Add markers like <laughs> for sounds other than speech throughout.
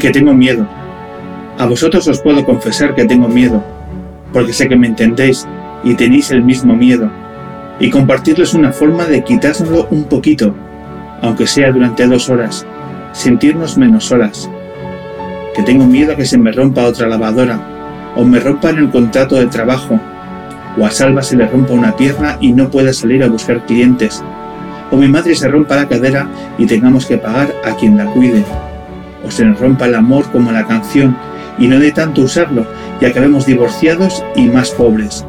Que tengo miedo. A vosotros os puedo confesar que tengo miedo, porque sé que me entendéis y tenéis el mismo miedo, y compartirles una forma de quitárnoslo un poquito, aunque sea durante dos horas, sentirnos menos horas. Que tengo miedo a que se me rompa otra lavadora, o me rompan el contrato de trabajo, o a Salva se le rompa una pierna y no pueda salir a buscar clientes, o mi madre se rompa la cadera y tengamos que pagar a quien la cuide o se nos rompa el amor como la canción y no de tanto usarlo y acabemos divorciados y más pobres.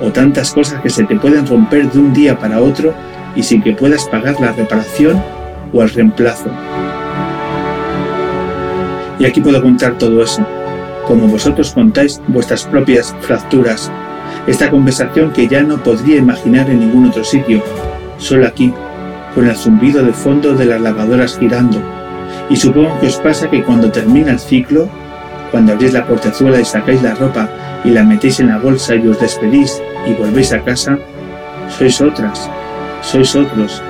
O tantas cosas que se te pueden romper de un día para otro y sin que puedas pagar la reparación o el reemplazo. Y aquí puedo contar todo eso, como vosotros contáis vuestras propias fracturas, esta conversación que ya no podría imaginar en ningún otro sitio, solo aquí, con el zumbido de fondo de las lavadoras girando, y supongo que os pasa que cuando termina el ciclo, cuando abrís la portezuela y sacáis la ropa y la metéis en la bolsa y os despedís y volvéis a casa, sois otras, sois otros,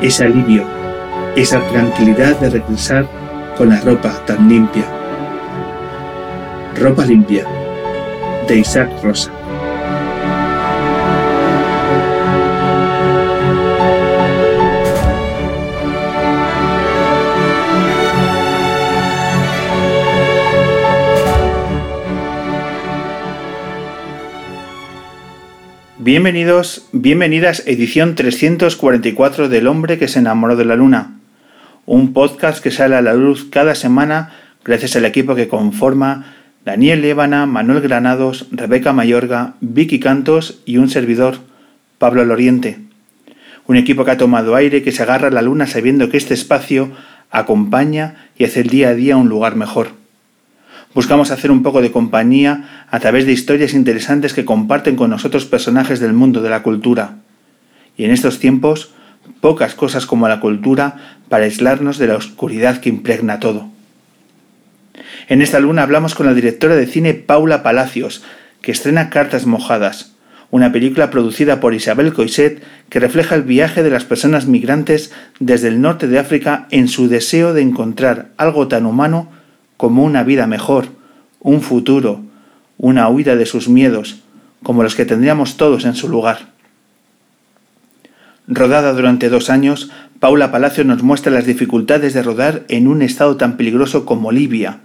ese alivio, esa tranquilidad de regresar con la ropa tan limpia. Ropa limpia, de Isaac Rosa. Bienvenidos, bienvenidas, edición 344 del hombre que se enamoró de la luna. Un podcast que sale a la luz cada semana gracias al equipo que conforma Daniel Lébana, Manuel Granados, Rebeca Mayorga, Vicky Cantos y un servidor, Pablo Loriente. Un equipo que ha tomado aire, que se agarra a la luna sabiendo que este espacio acompaña y hace el día a día un lugar mejor. Buscamos hacer un poco de compañía a través de historias interesantes que comparten con nosotros personajes del mundo de la cultura. Y en estos tiempos, pocas cosas como la cultura para aislarnos de la oscuridad que impregna todo. En esta luna hablamos con la directora de cine Paula Palacios, que estrena Cartas Mojadas, una película producida por Isabel Coiset que refleja el viaje de las personas migrantes desde el norte de África en su deseo de encontrar algo tan humano como una vida mejor, un futuro, una huida de sus miedos, como los que tendríamos todos en su lugar. Rodada durante dos años, Paula Palacio nos muestra las dificultades de rodar en un estado tan peligroso como Libia,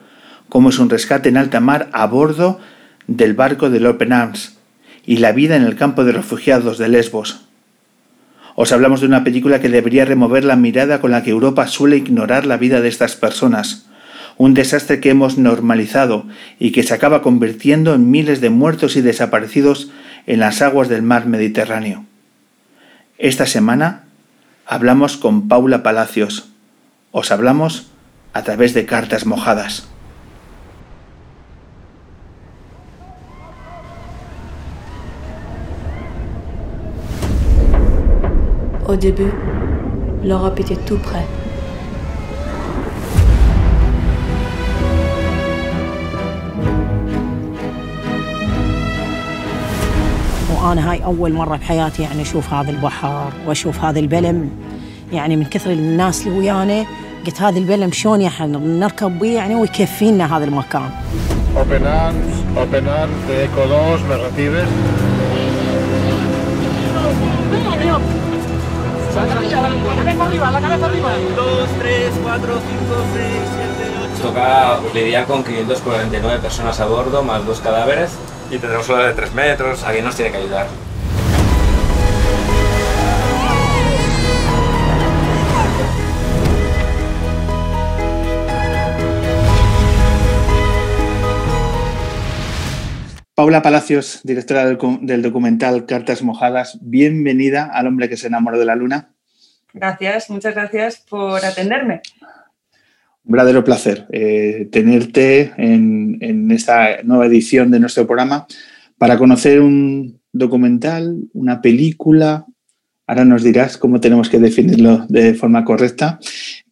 como es un rescate en alta mar a bordo del barco del Open Arms y la vida en el campo de refugiados de Lesbos. Os hablamos de una película que debería remover la mirada con la que Europa suele ignorar la vida de estas personas, un desastre que hemos normalizado y que se acaba convirtiendo en miles de muertos y desaparecidos en las aguas del mar Mediterráneo. Esta semana hablamos con Paula Palacios. Os hablamos a través de cartas mojadas. Au début, l'Europe était tout près. وأنا هاي أول مرة بحياتي يعني أشوف هذا البحر وأشوف هذا البلم يعني من كثر الناس اللي ويانا قلت هذا البلم شلون يعني نركب بيه يعني ويكفينا هذا المكان Open arms, open arms de Eco 2, ¿me recibes? Toca lidiar con 549 personas a bordo, más dos cadáveres. Y tendremos olas de 3 metros. Alguien nos tiene que ayudar. Paula Palacios, directora del documental Cartas Mojadas, bienvenida al hombre que se enamoró de la luna. Gracias, muchas gracias por atenderme. Un verdadero placer eh, tenerte en, en esta nueva edición de nuestro programa para conocer un documental, una película. Ahora nos dirás cómo tenemos que definirlo de forma correcta,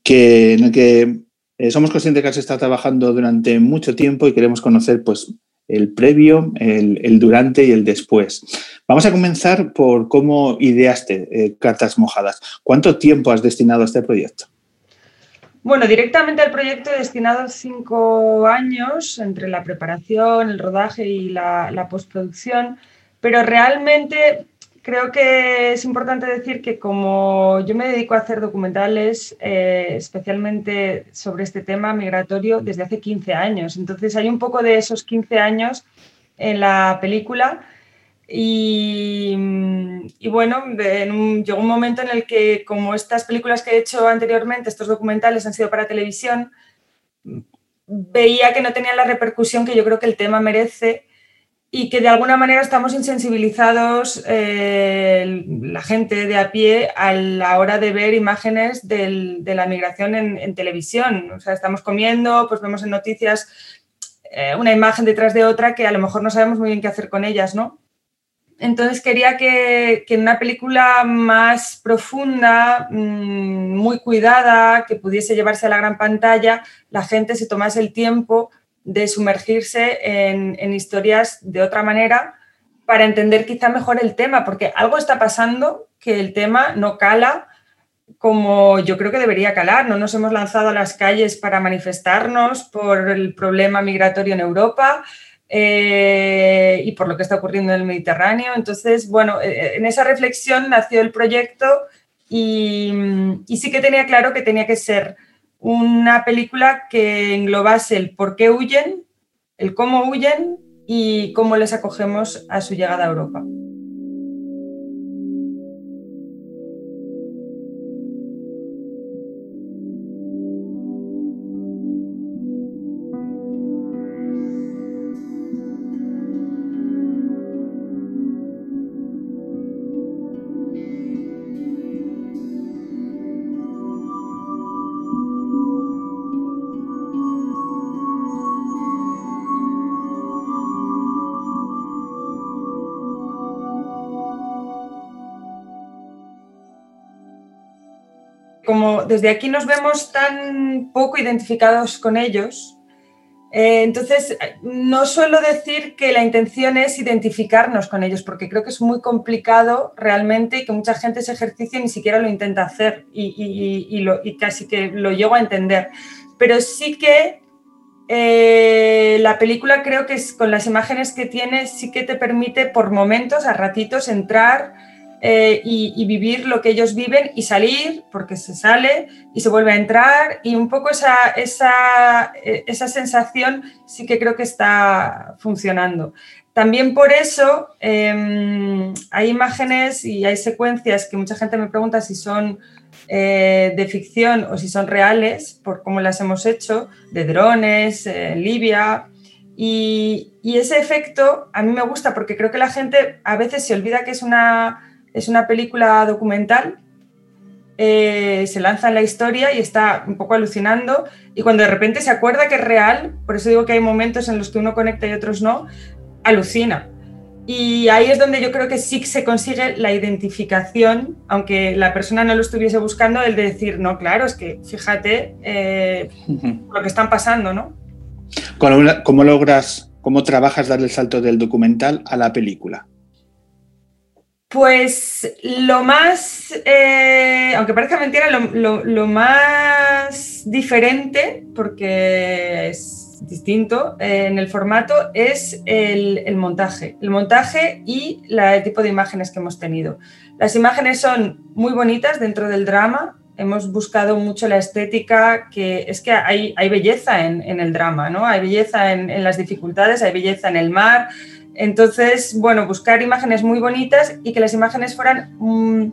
que, en el que eh, somos conscientes que has estado trabajando durante mucho tiempo y queremos conocer pues, el previo, el, el durante y el después. Vamos a comenzar por cómo ideaste eh, Cartas Mojadas. ¿Cuánto tiempo has destinado a este proyecto? Bueno, directamente al proyecto destinado cinco años entre la preparación, el rodaje y la, la postproducción, pero realmente creo que es importante decir que como yo me dedico a hacer documentales, eh, especialmente sobre este tema migratorio, desde hace 15 años. Entonces hay un poco de esos 15 años en la película. Y, y, bueno, en un, llegó un momento en el que, como estas películas que he hecho anteriormente, estos documentales han sido para televisión, veía que no tenían la repercusión que yo creo que el tema merece y que de alguna manera estamos insensibilizados eh, la gente de a pie a la hora de ver imágenes de la migración en, en, televisión. O sea, estamos comiendo, pues vemos en noticias eh, una imagen detrás de otra que a lo mejor no sabemos muy bien qué hacer con ellas, ¿no? Entonces quería que, que, una película más profunda, mmm, muy cuidada, que pudiese llevarse a la gran pantalla, la gente se tomase el tiempo de sumergirse en, en, historias de otra manera para entender quizá mejor el tema, porque algo está pasando que el tema no cala como yo creo que debería calar. No nos hemos lanzado a las calles para manifestarnos por el problema migratorio en Europa. Eh, y por lo que está ocurriendo en el Mediterráneo. Entonces, bueno, eh, en esa reflexión nació el proyecto y, sí que tenía claro que tenía que ser una película que englobase el por qué huyen, el cómo huyen y cómo les acogemos a su llegada a Europa. Desde aquí nos vemos tan poco identificados con ellos, eh, entonces no suelo decir que la intención es identificarnos con ellos, porque creo que es muy complicado realmente y que mucha gente ese ejercicio ni siquiera lo intenta hacer y, casi que lo llego a entender. Pero sí que eh, la película creo que es, con las imágenes que tiene sí que te permite por momentos, a ratitos, entrar eh, y, vivir lo que ellos viven y salir, porque se sale y se vuelve a entrar y un poco esa, esa, esa sensación sí que creo que está funcionando. También por eso eh, hay imágenes y hay secuencias que mucha gente me pregunta si son eh, de ficción o si son reales, por cómo las hemos hecho, de drones, Libia, y, ese efecto a mí me gusta porque creo que la gente a veces se olvida que es una, es una película documental, eh, se lanza en la historia y está un poco alucinando y cuando de repente se acuerda que es real, por eso digo que hay momentos en los que uno conecta y otros no, alucina. Y ahí es donde yo creo que sí se consigue la identificación, aunque la persona no lo estuviese buscando, el de decir, no, claro, es que fíjate eh, lo que están pasando, ¿no? ¿Cómo, ¿Cómo logras, cómo trabajas darle el salto del documental a la película? Pues lo más, eh, aunque parezca mentira, lo, más diferente, porque es distinto eh, en el formato, es el, montaje. El montaje y el tipo de imágenes que hemos tenido. Las imágenes son muy bonitas dentro del drama. Hemos buscado mucho la estética, que es que hay, belleza en, el drama, ¿no? Hay belleza en las dificultades, hay belleza en el mar, entonces, bueno, buscar imágenes muy bonitas y que las imágenes fueran mm,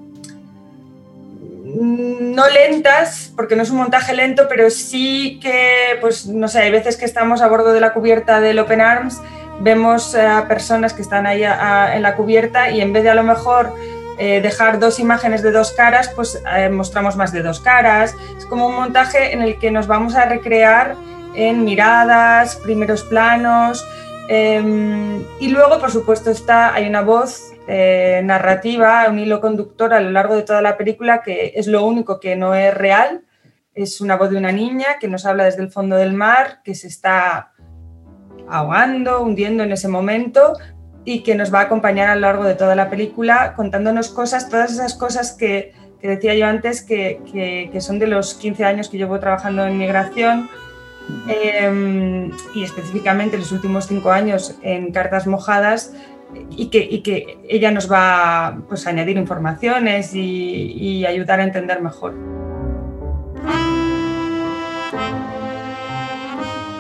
no lentas, porque no es un montaje lento, pero sí que, pues no sé, hay veces que estamos a bordo de la cubierta del Open Arms, vemos a personas que están ahí en la cubierta y en vez de a lo mejor eh, dejar dos imágenes de dos caras, pues eh, mostramos más de dos caras. Es como un montaje en el que nos vamos a recrear en miradas, primeros planos, Em, y luego, por supuesto, está, hay una voz eh, narrativa, un hilo conductor a lo largo de toda la película que es lo único que no es real. Es una voz de una niña que nos habla desde el fondo del mar, que se está ahogando, hundiendo en ese momento y que nos va a acompañar a lo largo de toda la película contándonos cosas, todas esas cosas que, decía yo antes, que, que son de los 15 años que llevo trabajando en migración, Em, y específicamente los últimos cinco años en cartas mojadas y que, que ella nos va pues, a añadir informaciones y, ayudar a entender mejor.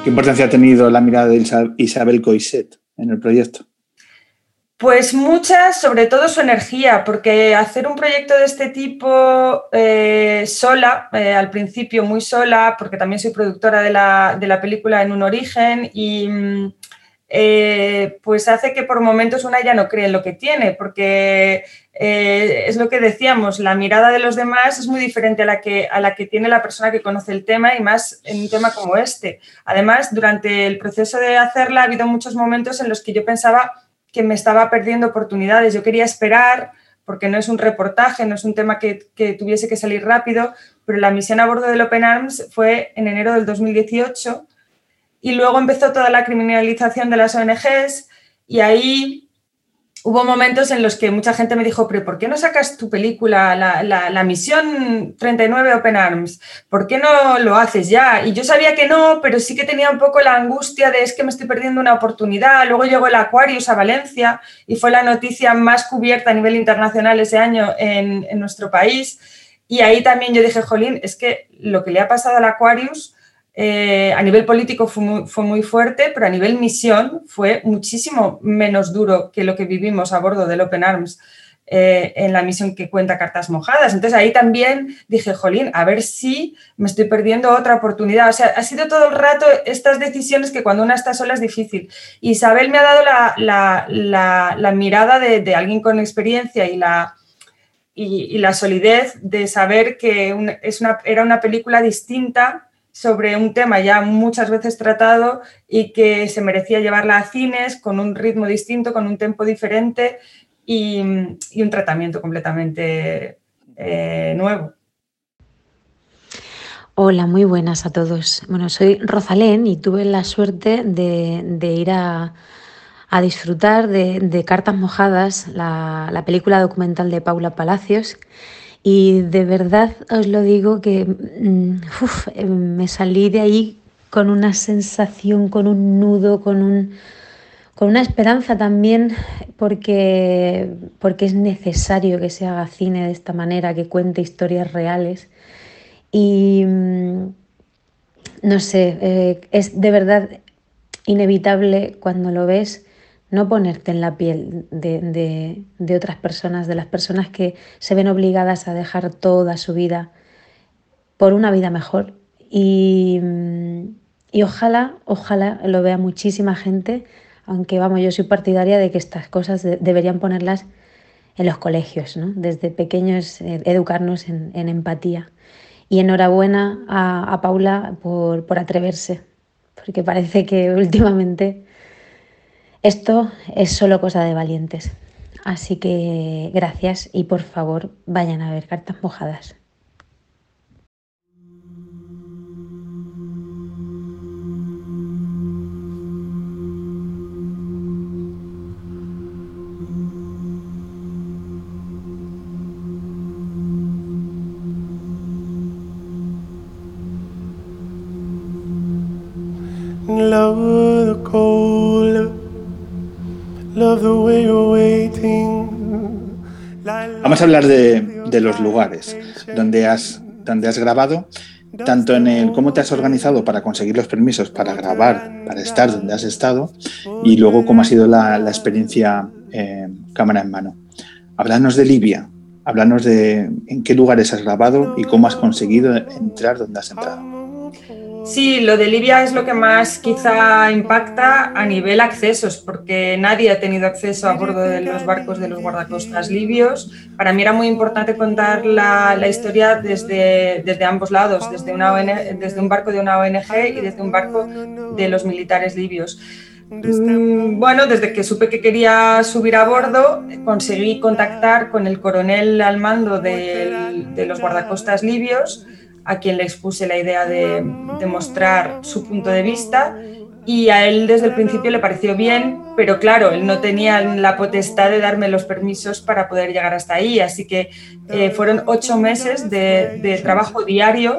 ¿Qué importancia ha tenido la mirada de Isabel Coiset en el proyecto? Pues muchas, sobre todo su energía, porque hacer un proyecto de este tipo eh, sola, eh, al principio muy sola, porque también soy productora de la, película en un origen y mm, eh, pues hace que por momentos una ya no cree en lo que tiene, porque es lo que decíamos, la mirada de los demás es muy diferente a la, que, a la que tiene la persona que conoce el tema y más en un tema como este. Además, durante el proceso de hacerla ha habido muchos momentos en los que yo pensaba que me estaba perdiendo oportunidades. Yo quería esperar, porque no es un reportaje, no es un tema que, tuviese que salir rápido, pero la misión a bordo del Open Arms fue en enero del 2018 y luego empezó toda la criminalización de las ONGs y ahí hubo momentos en los que mucha gente me dijo, pero ¿por qué no sacas tu película, la, misión 39 Open Arms? ¿Por qué no lo haces ya? Y yo sabía que no, pero sí que tenía un poco la angustia de es que me estoy perdiendo una oportunidad. Luego llegó el Aquarius a Valencia y fue la noticia más cubierta a nivel internacional ese año en, en nuestro país. Y ahí también yo dije, Jolín, es que lo que le ha pasado al Aquarius eh, a nivel político fue muy, fuerte, pero a nivel misión fue muchísimo menos duro que lo que vivimos a bordo del Open Arms eh, en la misión que cuenta Cartas Mojadas. Entonces ahí también dije, jolín, a ver si me estoy perdiendo otra oportunidad. O sea, ha sido todo el rato estas decisiones que cuando una está sola es difícil. Isabel me ha dado la, mirada de, alguien con experiencia y la, solidez de saber que es una, era una película distinta sobre un tema ya muchas veces tratado y que se merecía llevarla a cines con un ritmo distinto, con un tempo diferente y, un tratamiento completamente eh, nuevo. Hola, muy buenas a todos. Bueno, soy Rosalén y tuve la suerte de, ir a, disfrutar de, Cartas Mojadas, la, la película documental de Paula Palacios y de verdad os lo digo que mm, eh, me salí de ahí con una sensación, con un nudo, con, un, con una esperanza también, porque, porque es necesario que se haga cine de esta manera, que cuente historias reales. Y mm, no sé, eh, es de verdad inevitable cuando lo ves no ponerte en la piel de, otras personas, de las personas que se ven obligadas a dejar toda su vida por una vida mejor. Y, y, ojalá, ojalá lo vea muchísima gente, aunque vamos, yo soy partidaria de que estas cosas deberían ponerlas en los colegios, ¿no? desde pequeños eh, educarnos en, empatía. Y enhorabuena a, a Paula por, por atreverse, porque parece que últimamente esto es solo cosa de valientes. Así que gracias y por favor vayan a ver cartas mojadas. Vamos a hablar de, los lugares donde has, donde has grabado, tanto en el cómo te has organizado para conseguir los permisos para grabar, para estar donde has estado, y luego cómo ha sido la, la experiencia eh, cámara en mano. Háblanos de Libia, háblanos de en qué lugares has grabado y cómo has conseguido entrar donde has entrado. Sí, lo de Libia es lo que más quizá impacta a nivel accesos, porque nadie ha tenido acceso a bordo de los barcos de los guardacostas libios. Para mí era muy importante contar la, la historia desde, desde, ambos lados, desde, una ONG, desde un barco de una ONG y desde un barco de los militares libios. Mm, bueno, desde que supe que quería subir a bordo, conseguí contactar con el coronel al mando de, de los guardacostas libios a quien le expuse la idea de, de, mostrar su punto de vista y a él desde el principio le pareció bien, pero claro, él no tenía la potestad de darme los permisos para poder llegar hasta ahí, así que eh, fueron ocho meses de, de, trabajo diario,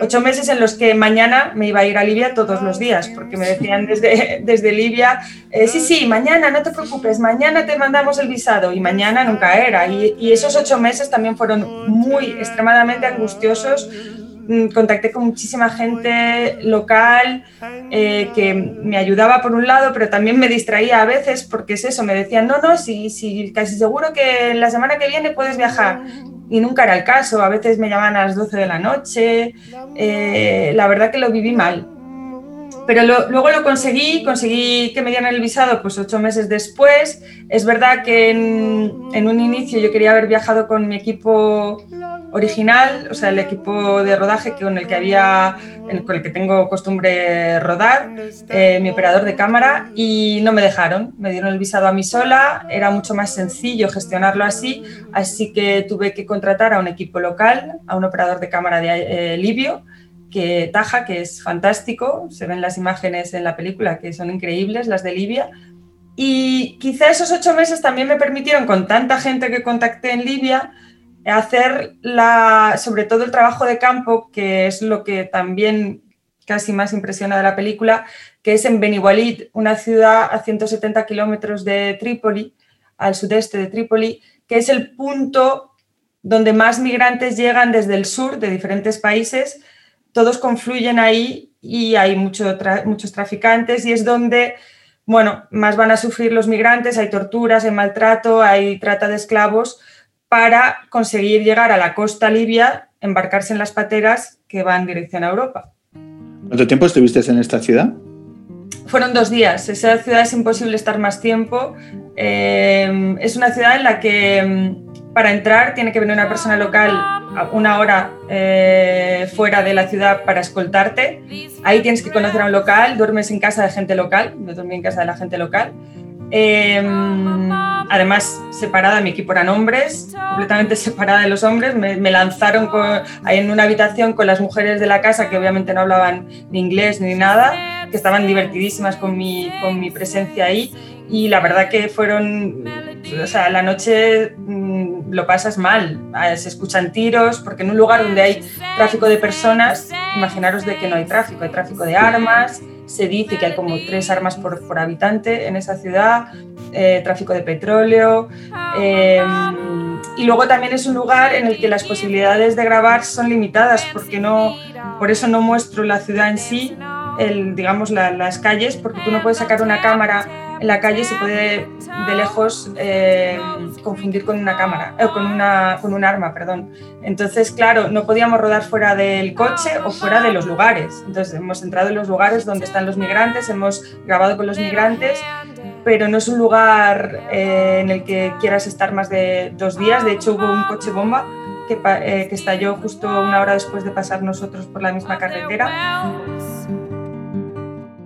ocho meses en los que mañana me iba a ir a Libia todos los días, porque me decían desde, <laughs> desde Libia, eh, sí, sí, mañana, no te preocupes, mañana te mandamos el visado, y mañana nunca era, y, y esos ocho meses también fueron muy extremadamente angustiosos, Mm, contacté con muchísima gente local eh, que me ayudaba por un lado, pero también me distraía a veces porque es eso, me decían, no, no, sí, sí, casi seguro que la semana que viene puedes viajar. Y nunca era el caso, a veces me llamaban a las 12 de la noche, eh, la verdad que lo viví mal. Pero luego lo conseguí, conseguí que me dieran el visado pues ocho meses después. Es verdad que en, en un inicio yo quería haber viajado con mi equipo original, o sea, el equipo de rodaje con el que había, con el que tengo costumbre rodar, eh, mi operador de cámara, y no me dejaron. Me dieron el visado a mí sola, era mucho más sencillo gestionarlo así, así que tuve que contratar a un equipo local, a un operador de cámara de eh, Libio, que Taja, que es fantástico, se ven las imágenes en la película que son increíbles, las de Libia, y quizá esos ocho meses también me permitieron, con tanta gente que contacté en Libia, hacer la, sobre todo el trabajo de campo, que es lo que también casi más impresiona de la película, que es en Beni Walid, una ciudad a 170 kilómetros de Trípoli, al sudeste de Trípoli, que es el punto donde más migrantes llegan desde el sur de diferentes países. Todos confluyen ahí y hay mucho tra muchos traficantes y es donde, bueno, más van a sufrir los migrantes. Hay torturas, hay maltrato, hay trata de esclavos para conseguir llegar a la costa libia, embarcarse en las pateras que van en dirección a Europa. ¿Cuánto tiempo estuviste en esta ciudad? Fueron dos días. Esa ciudad es imposible estar más tiempo. Eh, es una ciudad en la que mm, para entrar tiene que venir una persona local una hora eh, fuera de la ciudad para escoltarte. Ahí tienes que conocer a un local, duermes en casa de gente local, yo dormí en casa de la gente local. Eh, además, separada, mi equipo eran hombres, completamente <laughs> separada de los hombres. Me, lanzaron con, en una habitación con las mujeres de la casa que obviamente no hablaban ni inglés ni nada, que estaban divertidísimas con mi, con mi presencia ahí. Y la verdad que fueron, o sea, la noche mmm, lo pasas mal, se escuchan tiros, porque en un lugar donde hay tráfico de personas, imaginaros de que no hay tráfico, hay tráfico de armas, se dice que hay como tres armas por, por habitante en esa ciudad, eh, tráfico de petróleo. Eh, y luego también es un lugar en el que las posibilidades de grabar son limitadas, porque no, por eso no muestro la ciudad en sí, digamos la, las calles, porque tú no puedes sacar una cámara en la calle se puede de lejos eh, confundir con una cámara, eh, con, una, con un arma, perdón. Entonces, claro, no podíamos rodar fuera del coche o fuera de los lugares. Entonces, hemos entrado en los lugares donde están los migrantes, hemos grabado con los migrantes, pero no es un lugar eh, en el que quieras estar más de dos días. De hecho, hubo un coche bomba que, eh, que estalló justo una hora después de pasar nosotros por la misma carretera.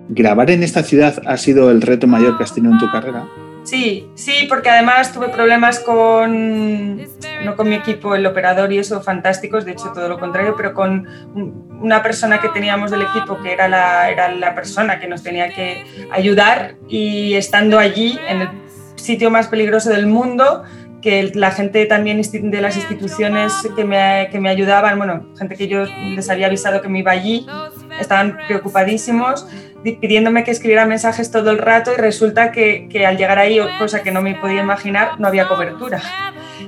¿Grabar en esta ciudad ha sido el reto mayor que has tenido en tu carrera? Sí, sí, porque además tuve problemas con, no con mi equipo, el operador y eso, fantásticos, de hecho todo lo contrario, pero con una persona que teníamos del equipo que era la, era la persona que nos tenía que ayudar y estando allí, en el sitio más peligroso del mundo, que la gente también de las instituciones que me, que me ayudaban, bueno, gente que yo les había avisado que me iba allí, estaban preocupadísimos pidiéndome que escribiera mensajes todo el rato y resulta que, que al llegar ahí, cosa que no me podía imaginar, no había cobertura.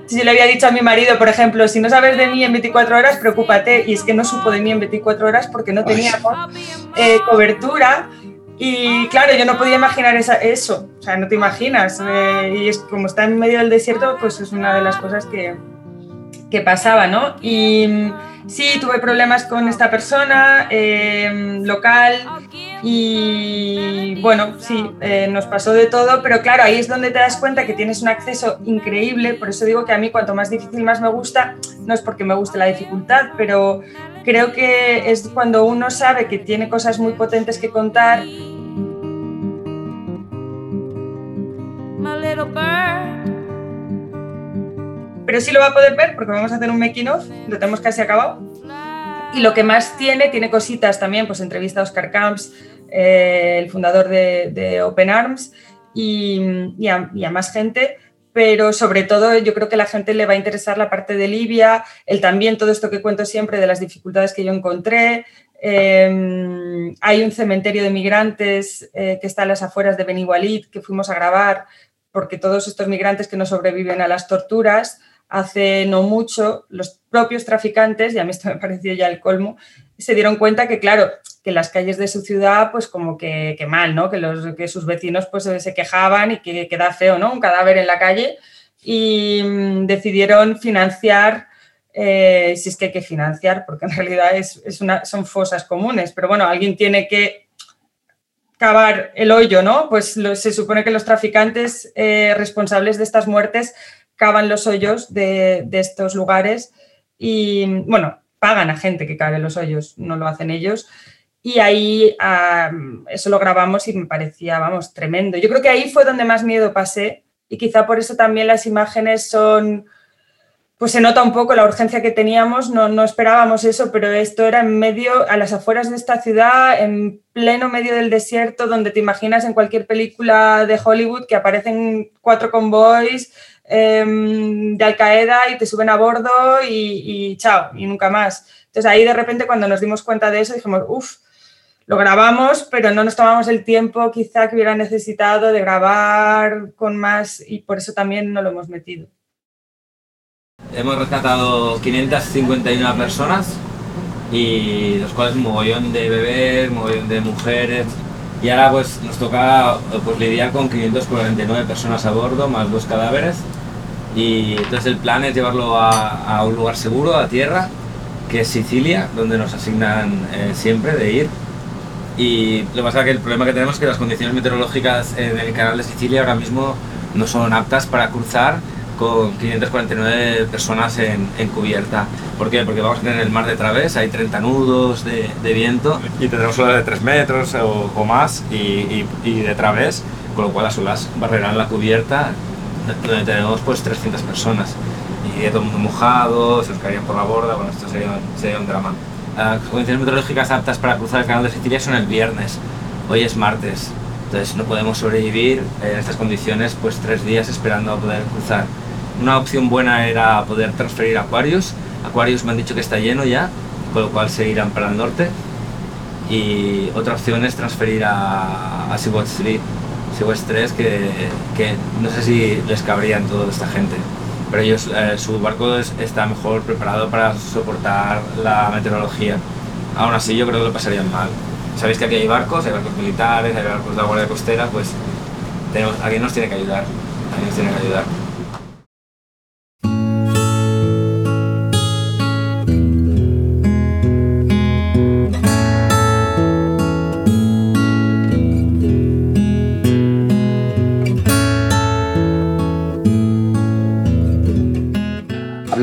Si yo le había dicho a mi marido, por ejemplo, si no sabes de mí en 24 horas, preocúpate. Y es que no supo de mí en 24 horas porque no teníamos eh, cobertura. Y claro, yo no podía imaginar esa, eso, o sea, no te imaginas. Eh, y es como está en medio del desierto, pues es una de las cosas que, que pasaba, ¿no? Y sí, tuve problemas con esta persona eh, local y bueno, sí, eh, nos pasó de todo, pero claro, ahí es donde te das cuenta que tienes un acceso increíble, por eso digo que a mí cuanto más difícil más me gusta, no es porque me guste la dificultad, pero creo que es cuando uno sabe que tiene cosas muy potentes que contar. Pero sí lo va a poder ver porque vamos a hacer un making of, lo tenemos casi acabado. Y lo que más tiene, tiene cositas también, pues entrevista a Oscar Camps, eh, el fundador de, Open Arms, y, a, más gente, pero sobre todo yo creo que a la gente le va a interesar la parte de Libia, el también todo esto que cuento siempre de las dificultades que yo encontré. Em, hay un cementerio de migrantes eh, que está a las afueras de Beniwalid que fuimos a grabar porque todos estos migrantes que no sobreviven a las torturas hace no mucho los propios traficantes, y a mí esto me <laughs> pareció ya el colmo, se dieron cuenta que, claro, que las calles de su ciudad, pues como que, mal, ¿no? Que, los, que sus vecinos pues se quejaban y que queda feo, ¿no? Un cadáver en la calle y mm, decidieron financiar, eh, si es que hay que financiar, porque en realidad es, una, son fosas comunes, pero bueno, alguien tiene que cavar el hoyo, ¿no? Pues se supone que los traficantes eh, responsables de estas muertes cavan los hoyos de, estos lugares y, bueno, pagan a gente que cabe los hoyos, no lo hacen ellos. Y ahí eso lo grabamos y me parecía, vamos, tremendo. Yo creo que ahí fue donde más miedo pasé y quizá por eso también las imágenes son, pues se nota un poco la urgencia que teníamos, no, no esperábamos eso, pero esto era en medio, a las afueras de esta ciudad, en pleno medio del desierto, donde te imaginas en cualquier película de Hollywood que aparecen cuatro convoys Em, de Al Qaeda y te suben a bordo y, chao, y nunca más. Entonces ahí de repente cuando nos dimos cuenta de eso dijimos, uff, lo grabamos, pero no nos tomamos el tiempo quizá que hubiera necesitado de grabar con más y por eso también no lo hemos metido. Hemos rescatado 551 personas y los cuales un mogollón de bebés, un mogollón de mujeres, y ahora pues nos toca pues, lidiar con 549 personas a bordo, más dos cadáveres. Y entonces el plan es llevarlo a, un lugar seguro, a tierra, que es Sicilia, donde nos asignan eh, siempre de ir. Y lo que pasa es que el problema que tenemos es que las condiciones meteorológicas en el canal de Sicilia ahora mismo no son aptas para cruzar con 549 personas en, cubierta. ¿Por qué? Porque vamos a tener el mar de través, hay 30 nudos de, viento. Y tendremos olas de 3 metros o, más y, de través, con lo cual las olas barrerán la cubierta donde tenemos pues 300 personas y todo el mundo mojado, se nos caerían por la borda, bueno, esto sería, sería un drama. Las condiciones meteorológicas aptas para cruzar el canal de Sicilia son el viernes, hoy es martes, entonces no podemos sobrevivir en estas condiciones pues tres días esperando a poder cruzar. Una opción buena era poder transferir a Aquarius, Aquarius me han dicho que está lleno ya, con lo cual se irán para el norte, y otra opción es transferir a, a Sea-Watch 3, Sea-Watch 3 que, que no sé si les cabría en toda esta gente pero ellos, eh, su barco está mejor preparado para soportar la meteorología. Aún así, yo creo que lo pasarían mal. Sabéis que aquí hay barcos, hay barcos militares, hay barcos de la Guardia Costera, pues tenemos, alguien nos tiene que ayudar. Alguien nos tiene que ayudar.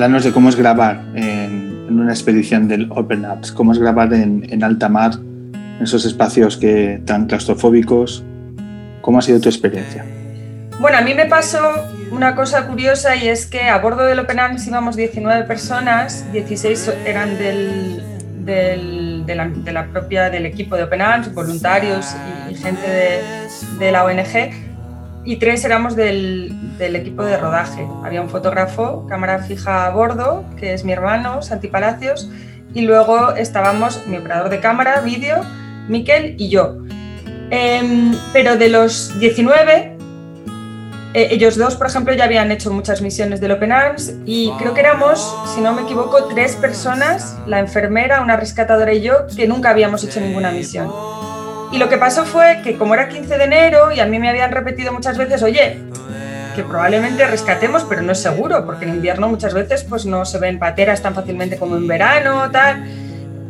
De cómo es grabar en, una expedición del Open Apps, cómo es grabar en, alta mar, en esos espacios que tan claustrofóbicos. ¿Cómo ha sido tu experiencia? Bueno, a mí me pasó una cosa curiosa y es que a bordo del Open íbamos 19 personas, 16 eran del, de, la, propia, del equipo de Open Arms, voluntarios y, gente de, de la ONG y tres éramos del, equipo de rodaje. Había un fotógrafo, cámara fija a bordo, que es mi hermano, Santi Palacios, y luego estábamos mi operador de cámara, vídeo, Miquel y yo. Em, pero de los 19, eh, ellos dos, por ejemplo, ya habían hecho muchas misiones del Open Arms y creo que éramos, si no me equivoco, tres personas, la enfermera, una rescatadora y yo, que nunca habíamos hecho ninguna misión. Y lo que pasó fue que como era 15 de enero y a mí me habían repetido muchas veces, oye, que probablemente rescatemos, pero no es seguro, porque en invierno muchas veces pues no se ven pateras tan fácilmente como en verano, tal.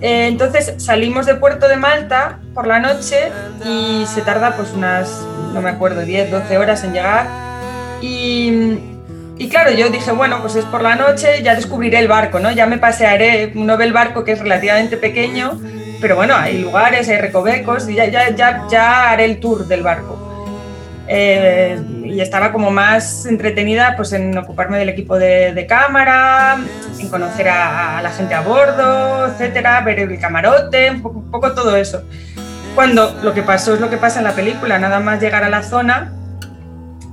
Eh, entonces salimos de Puerto de Malta por la noche y se tarda pues unas, no me acuerdo, 10, 12 horas en llegar. Y, y, claro, yo dije, bueno, pues es por la noche, ya descubriré el barco, ¿no? Ya me pasearé, uno ve el barco que es relativamente pequeño, pero bueno, hay lugares, hay recovecos, ya, ya, ya, ya haré el tour del barco. Eh, y estaba como más entretenida pues, en ocuparme del equipo de, cámara, en conocer a, la gente a bordo, etcétera, ver el camarote, poco, un poco, todo eso. Cuando lo que pasó es lo que pasa en la película, nada más llegar a la zona,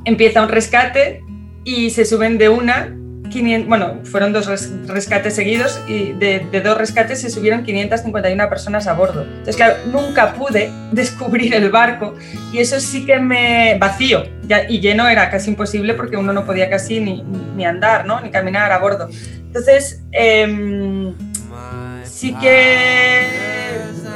empieza un rescate y se suben de una bueno, fueron dos rescates seguidos y de, dos rescates se subieron 551 personas a bordo. Entonces, claro, nunca pude <laughs> descubrir el barco y eso sí que me vacío y lleno era casi imposible porque uno no podía casi ni, ni andar, ¿no? Ni caminar a bordo. Entonces, em, sí que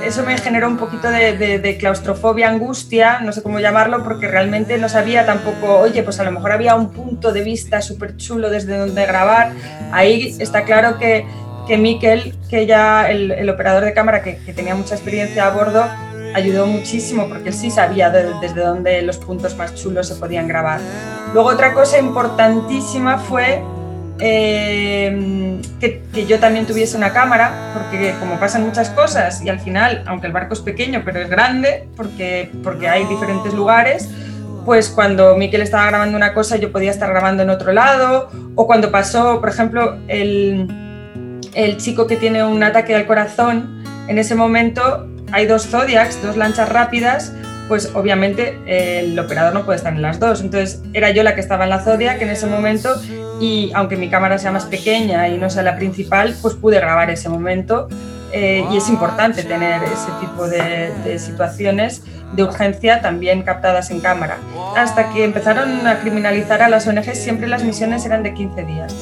eso me generó un poquito de, claustrofobia, angustia, no sé cómo llamarlo, porque realmente no sabía tampoco, oye, pues a lo mejor había un punto de vista súper chulo desde donde grabar. Ahí está claro que, que Miquel, que ya el, operador de cámara que, tenía mucha experiencia a bordo, ayudó muchísimo porque él sí sabía desde dónde los puntos más chulos se podían grabar. Luego otra cosa importantísima fue eh, que, yo también tuviese una cámara, porque como pasan muchas cosas y al final, aunque el barco es pequeño, pero es grande, porque, porque hay diferentes lugares, pues cuando Miquel estaba grabando una cosa yo podía estar grabando en otro lado, o cuando pasó, por ejemplo, el, el chico que tiene un ataque al corazón, en ese momento hay dos Zodiacs, dos lanchas rápidas, pues obviamente el operador no puede estar en las dos. Entonces era yo la que estaba en la Zodiac en ese momento y aunque mi cámara sea más pequeña y no sea la principal, pues pude grabar ese momento eh, y es importante tener ese tipo de, situaciones de urgencia también captadas en cámara. Hasta que empezaron a criminalizar a las ONGs, siempre las misiones eran de 15 días.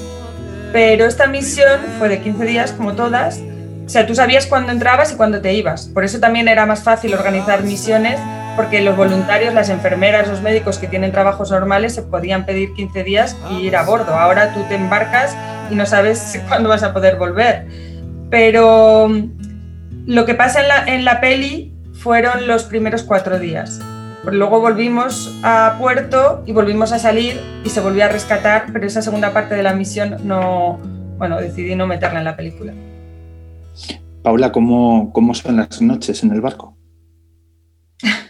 Pero esta misión fue de 15 días, como todas. O sea, tú sabías cuándo entrabas y cuándo te ibas. Por eso también era más fácil organizar misiones porque los voluntarios, las enfermeras, los médicos que tienen trabajos normales se podían pedir 15 días y ir a bordo. Ahora tú te embarcas y no sabes <laughs> cuándo vas a poder volver. Pero mm, lo que pasa en la, en la peli fueron los primeros cuatro días. Luego volvimos a puerto y volvimos a salir y se volvió a rescatar, pero esa segunda parte de la misión no, bueno, decidí no meterla en la película. Paula, ¿cómo, cómo son las noches en el barco? <laughs>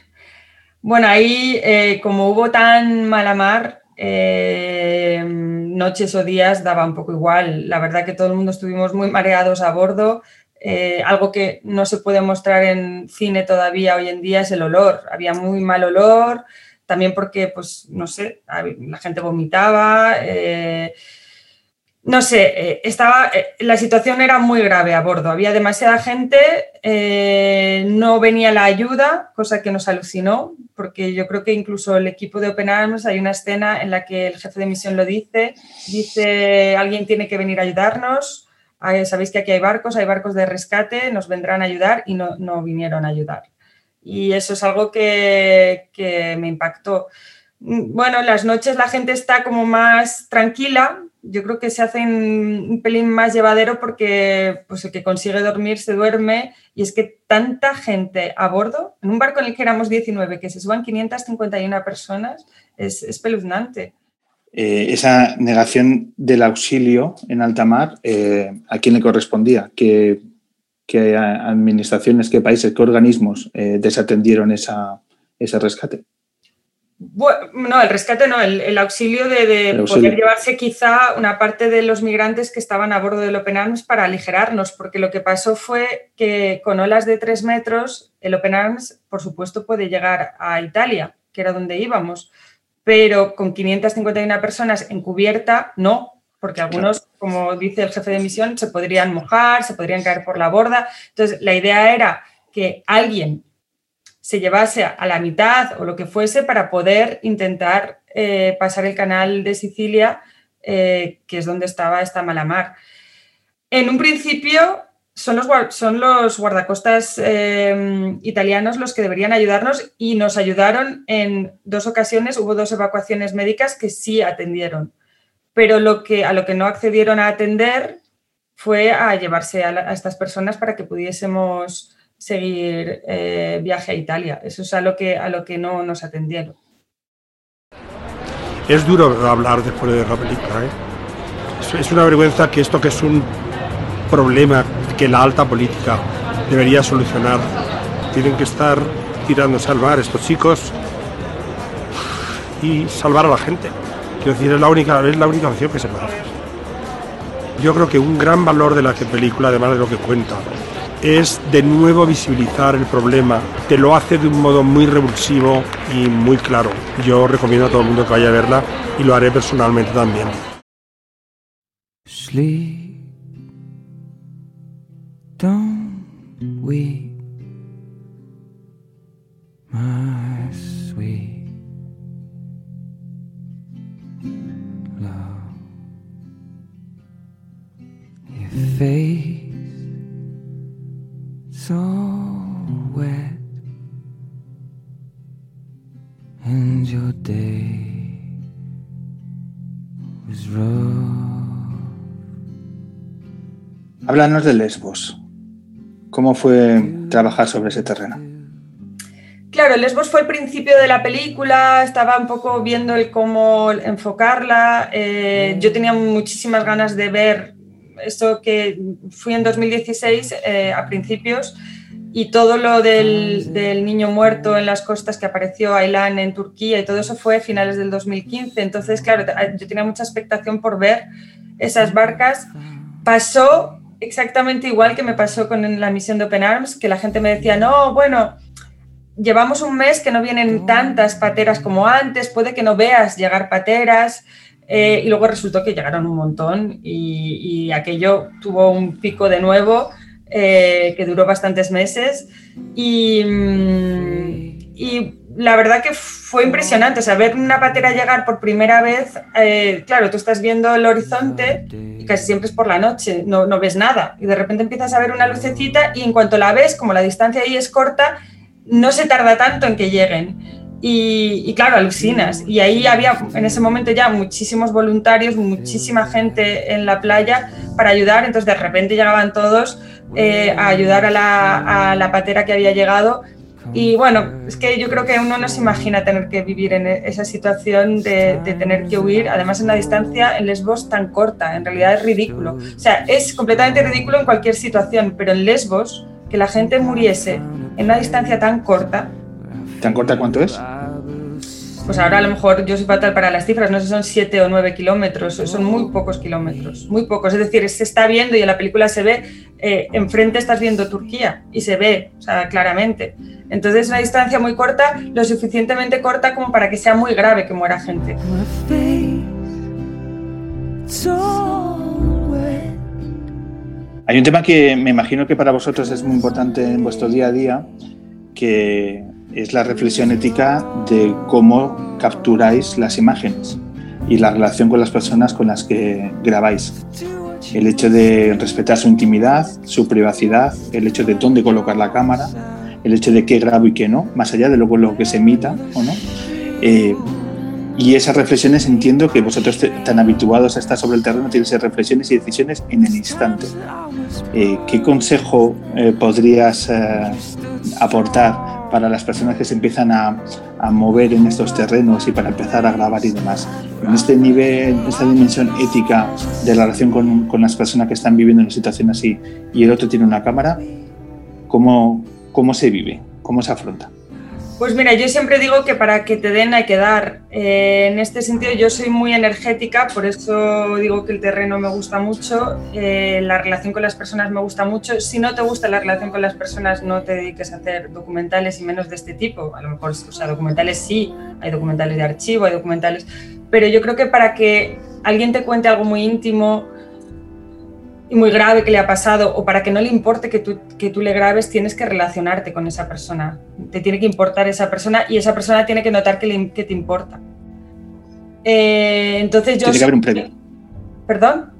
Bueno, ahí eh, como hubo tan mala mar, eh, noches o días daba un poco igual. La verdad que todo el mundo estuvimos muy mareados a bordo. Eh, algo que no se puede mostrar en cine todavía hoy en día es el olor. Había muy mal olor, también porque, pues, no sé, la gente vomitaba. No sé, estaba, la situación era muy grave a bordo. Había demasiada gente, no venía la ayuda, cosa que nos alucinó, porque yo creo que incluso el equipo de Open Arms hay una escena en la que el jefe de misión lo dice, dice alguien tiene que venir a ayudarnos, sabéis que aquí hay barcos, hay barcos de rescate, nos vendrán a ayudar y no, vinieron a ayudar. Y eso es algo que, que me impactó. Bueno, las noches la gente está como más tranquila, yo creo que se hace un pelín más llevadero porque pues, el que consigue dormir se duerme y es que tanta gente a bordo, en un barco en el que éramos 19, que se suban 551 personas, es espeluznante. Eh, esa negación del auxilio en alta mar, eh, ¿a quién le correspondía? ¿Qué, administraciones, qué países, qué organismos eh, desatendieron esa, ese rescate? No, el rescate no, el, auxilio de, poder llevarse quizá una parte de los migrantes que estaban a bordo del Open Arms para aligerarnos, porque lo que pasó fue que con olas de tres metros, el Open Arms, por supuesto, puede llegar a Italia, que era donde íbamos, pero con 551 personas en cubierta, no. porque algunos, como dice el jefe de misión, se podrían mojar, se podrían caer por la borda. Entonces, la idea era que alguien se llevase a la mitad o lo que fuese para poder intentar eh, pasar el canal de Sicilia, eh, que es donde estaba esta mala mar. En un principio son los, son los guardacostas eh, italianos los que deberían ayudarnos y nos ayudaron en dos ocasiones. Hubo dos evacuaciones médicas que sí atendieron pero lo que, a lo que no accedieron a atender fue a llevarse a, estas personas para que pudiésemos seguir eh, viaje a Italia. Eso es a lo que, a lo que no nos atendieron. Es duro hablar después de la película. ¿eh? Es, una vergüenza que esto que es un problema que la alta política debería solucionar, tienen que estar tirando a salvar estos chicos y salvar a la gente. Quiero decir, es la única, es la única opción que se puede hacer. Yo creo que un gran valor de la película, además de lo que cuenta, es de nuevo visibilizar el problema. Te lo hace de un modo muy revulsivo y muy claro. Yo recomiendo a todo el mundo que vaya a verla y lo haré personalmente también. Háblanos de Lesbos. ¿Cómo fue trabajar sobre ese terreno? Claro, Lesbos fue el principio de la película, estaba un poco viendo el cómo enfocarla. Eh, yo tenía muchísimas ganas de ver esto que fui en 2016 eh, a principios y todo lo del, niño muerto en las costas que apareció Aylan en Turquía y todo eso fue a finales del 2015. Entonces, claro, yo tenía mucha expectación por ver esas barcas. Pasó exactamente igual que me pasó con la misión de Open Arms, que la gente me decía, no, bueno, llevamos un mes que no vienen tantas pateras como antes, puede que no veas llegar pateras. Eh, y luego resultó que llegaron un montón y, aquello tuvo un pico de nuevo eh, que duró bastantes meses y, mm, y, la verdad que fue impresionante, o sea, ver una patera llegar por primera vez, eh, claro, tú estás viendo el horizonte y casi siempre es por la noche, no, no ves nada y de repente empiezas a ver una lucecita y en cuanto la ves, como la distancia ahí es corta, no se tarda tanto en que lleguen. Y, claro, alucinas. Y ahí había en ese momento ya muchísimos voluntarios, muchísima gente en la playa para ayudar. Entonces de repente llegaban todos eh, a ayudar a la, a la, patera que había llegado. Y bueno, es que yo creo que uno no se imagina tener que vivir en esa situación de, de tener que huir, además en una distancia en Lesbos tan corta. En realidad es ridículo. O sea, es completamente ridículo en cualquier situación, pero en Lesbos, que la gente muriese en una distancia tan corta, ¿Tan corta cuánto es? Pues ahora a lo mejor yo soy fatal para las cifras, no sé si son 7 o 9 kilómetros, son muy pocos kilómetros, muy pocos. Es decir, se está viendo y en la película se ve, eh, enfrente estás viendo Turquía y se ve, o sea, claramente. Entonces es una distancia muy corta, lo suficientemente corta como para que sea muy grave que muera gente. Hay un tema que me imagino que para vosotros es muy importante en vuestro día a día, que es la reflexión ética de cómo capturáis las imágenes y la relación con las personas con las que grabáis. El hecho de respetar su intimidad, su privacidad, el hecho de dónde colocar la cámara, el hecho de qué grabo y qué no, más allá de luego lo que se emita o no. Eh, y esas reflexiones entiendo que vosotros tan habituados a estar sobre el terreno tenéis reflexiones y decisiones en el instante. Eh, ¿Qué consejo eh, podrías aportar para las personas que se empiezan a, mover en estos terrenos y para empezar a grabar y demás. En este nivel, esta dimensión ética de la relación con, con las personas que están viviendo en una situación así y el otro tiene una cámara, ¿cómo, cómo se vive? ¿Cómo se afronta? Pues mira, yo siempre digo que para que te den hay que dar. Eh, en este sentido yo soy muy energética, por eso digo que el terreno me gusta mucho, eh, la relación con las personas me gusta mucho. Si no te gusta la relación con las personas, no te dediques a hacer documentales y menos de este tipo. A lo mejor, o sea, documentales sí, hay documentales de archivo, hay documentales, pero yo creo que para que alguien te cuente algo muy íntimo muy grave que le ha pasado, o para que no le importe que tú, que tú le grabes, tienes que relacionarte con esa persona. Te tiene que importar esa persona y esa persona tiene que notar que, le, que te importa. Eh, entonces yo... Tiene que haber un previo. ¿Perdón?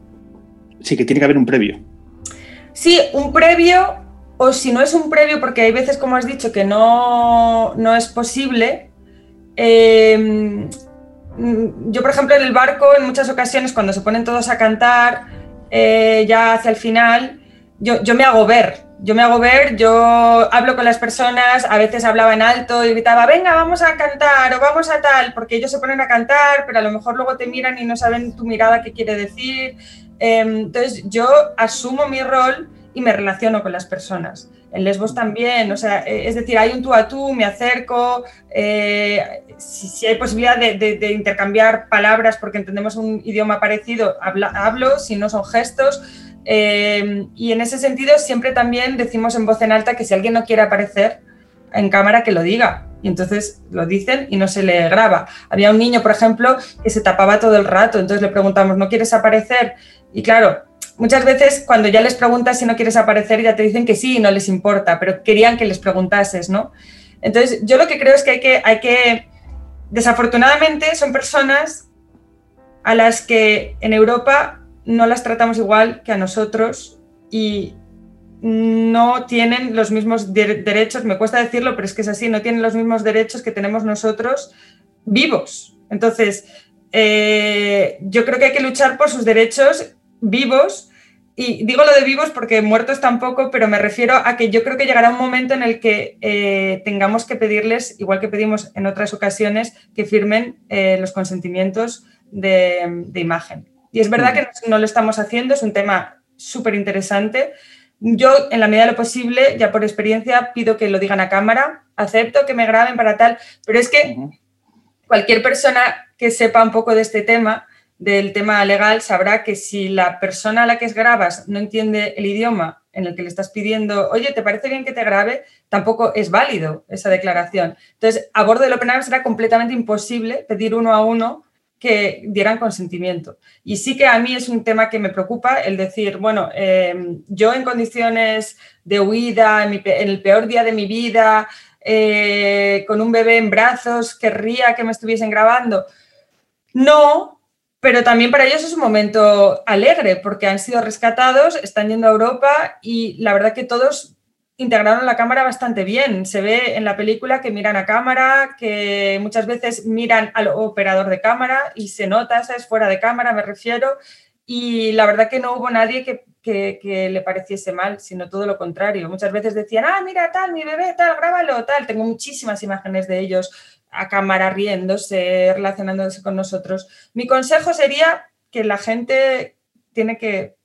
Sí, que tiene que haber un previo. Sí, un previo, o si no es un previo, porque hay veces, como has dicho, que no, no es posible. Eh, yo, por ejemplo, en el barco, en muchas ocasiones, cuando se ponen todos a cantar, eh, ya hacia el final, yo, yo, me hago ver, yo me hago ver, yo hablo con las personas, a veces hablaba en alto y gritaba, venga, vamos a cantar o vamos a tal, porque ellos se ponen a cantar, pero a lo mejor luego te miran y no saben tu mirada qué quiere decir. Em, entonces yo asumo mi rol y me relaciono con las personas. En Lesbos también, o sea, eh, es decir, hay un tú a tú, me acerco, eh, si, hay posibilidad de, intercambiar palabras porque entendemos un idioma parecido, hablo, si no son gestos. Eh, y en ese sentido siempre también decimos en voz en alta que si alguien no quiere aparecer en cámara, que lo diga. Y entonces lo dicen y no se le graba. Había un niño, por ejemplo, que se tapaba todo el rato, entonces le preguntamos, ¿no quieres aparecer? Y claro, muchas veces cuando ya les preguntas si no quieres aparecer, ya te dicen que sí y no les importa, pero querían que les preguntases, ¿no? Entonces, yo lo que creo es que hay que, hay que desafortunadamente, son personas a las que en Europa no las tratamos igual que a nosotros y no tienen los mismos derechos, me cuesta decirlo, pero es que es así, no tienen los mismos derechos que tenemos nosotros vivos. Entonces, eh, yo creo que hay que luchar por sus derechos vivos. Y digo lo de vivos porque muertos tampoco, pero me refiero a que yo creo que llegará un momento en el que eh, tengamos que pedirles, igual que pedimos en otras ocasiones, que firmen eh, los consentimientos de, imagen. Y es verdad que no lo estamos haciendo, es un tema súper interesante. Yo, en la medida de lo posible, ya por experiencia, pido que lo digan a cámara, acepto que me graben para tal, pero es que cualquier persona que sepa un poco de este tema del tema legal sabrá que si la persona a la que grabas no entiende el idioma en el que le estás pidiendo, oye, ¿te parece bien que te grabe? Tampoco es válido esa declaración. Entonces, a bordo del Open será completamente imposible pedir uno a uno que dieran consentimiento. Y sí que a mí es un tema que me preocupa el decir, bueno, em, yo en condiciones de huida, en, el peor día de mi vida, eh, con un bebé en brazos, querría que me estuviesen grabando. No, pero también para ellos es un momento alegre porque han sido rescatados, están yendo a Europa y la verdad que todos integraron la cámara bastante bien. Se ve en la película que miran a cámara, que muchas veces miran al operador de cámara y se nota, es Fuera de cámara me refiero. Y la verdad que no hubo nadie que, que, le pareciese mal, sino todo lo contrario. Muchas veces decían, ah, mira tal, mi bebé, tal, grábalo, tal. Tengo muchísimas imágenes de ellos a cámara riéndose, relacionándose con nosotros. Mi consejo sería que la gente tiene que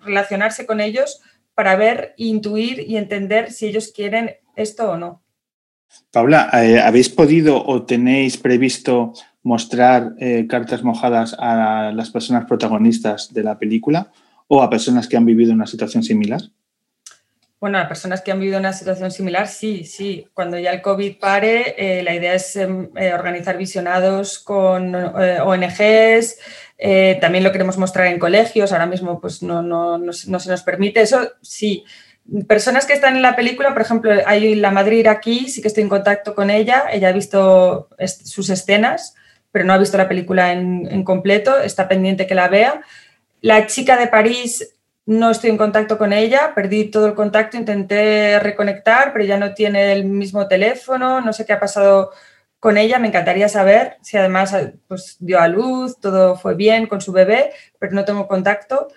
relacionarse con ellos para ver, intuir y entender si ellos quieren esto o no. Paula, eh, ¿habéis podido o tenéis previsto mostrar eh, cartas mojadas a las personas protagonistas de la película o a personas que han vivido una situación similar? Bueno, a personas que han vivido una situación similar, sí, sí. Cuando ya el COVID pare, eh, la idea es em, eh, organizar visionados con eh, ONGs. también lo queremos mostrar en colegios. Ahora mismo, pues no, no, no, se nos permite eso. Sí. Personas que están en la película, por ejemplo, hay la Madrid aquí, sí que estoy en contacto con ella. Ella ha visto sus escenas, pero no ha visto la película en, en completo. Está pendiente que la vea. La chica de París no estoy en contacto con ella, perdí todo el contacto, intenté reconectar, pero ya no tiene el mismo teléfono, no sé qué ha pasado con ella, me encantaría saber si además pues, dio a luz, todo fue bien con su bebé, pero no tengo contacto.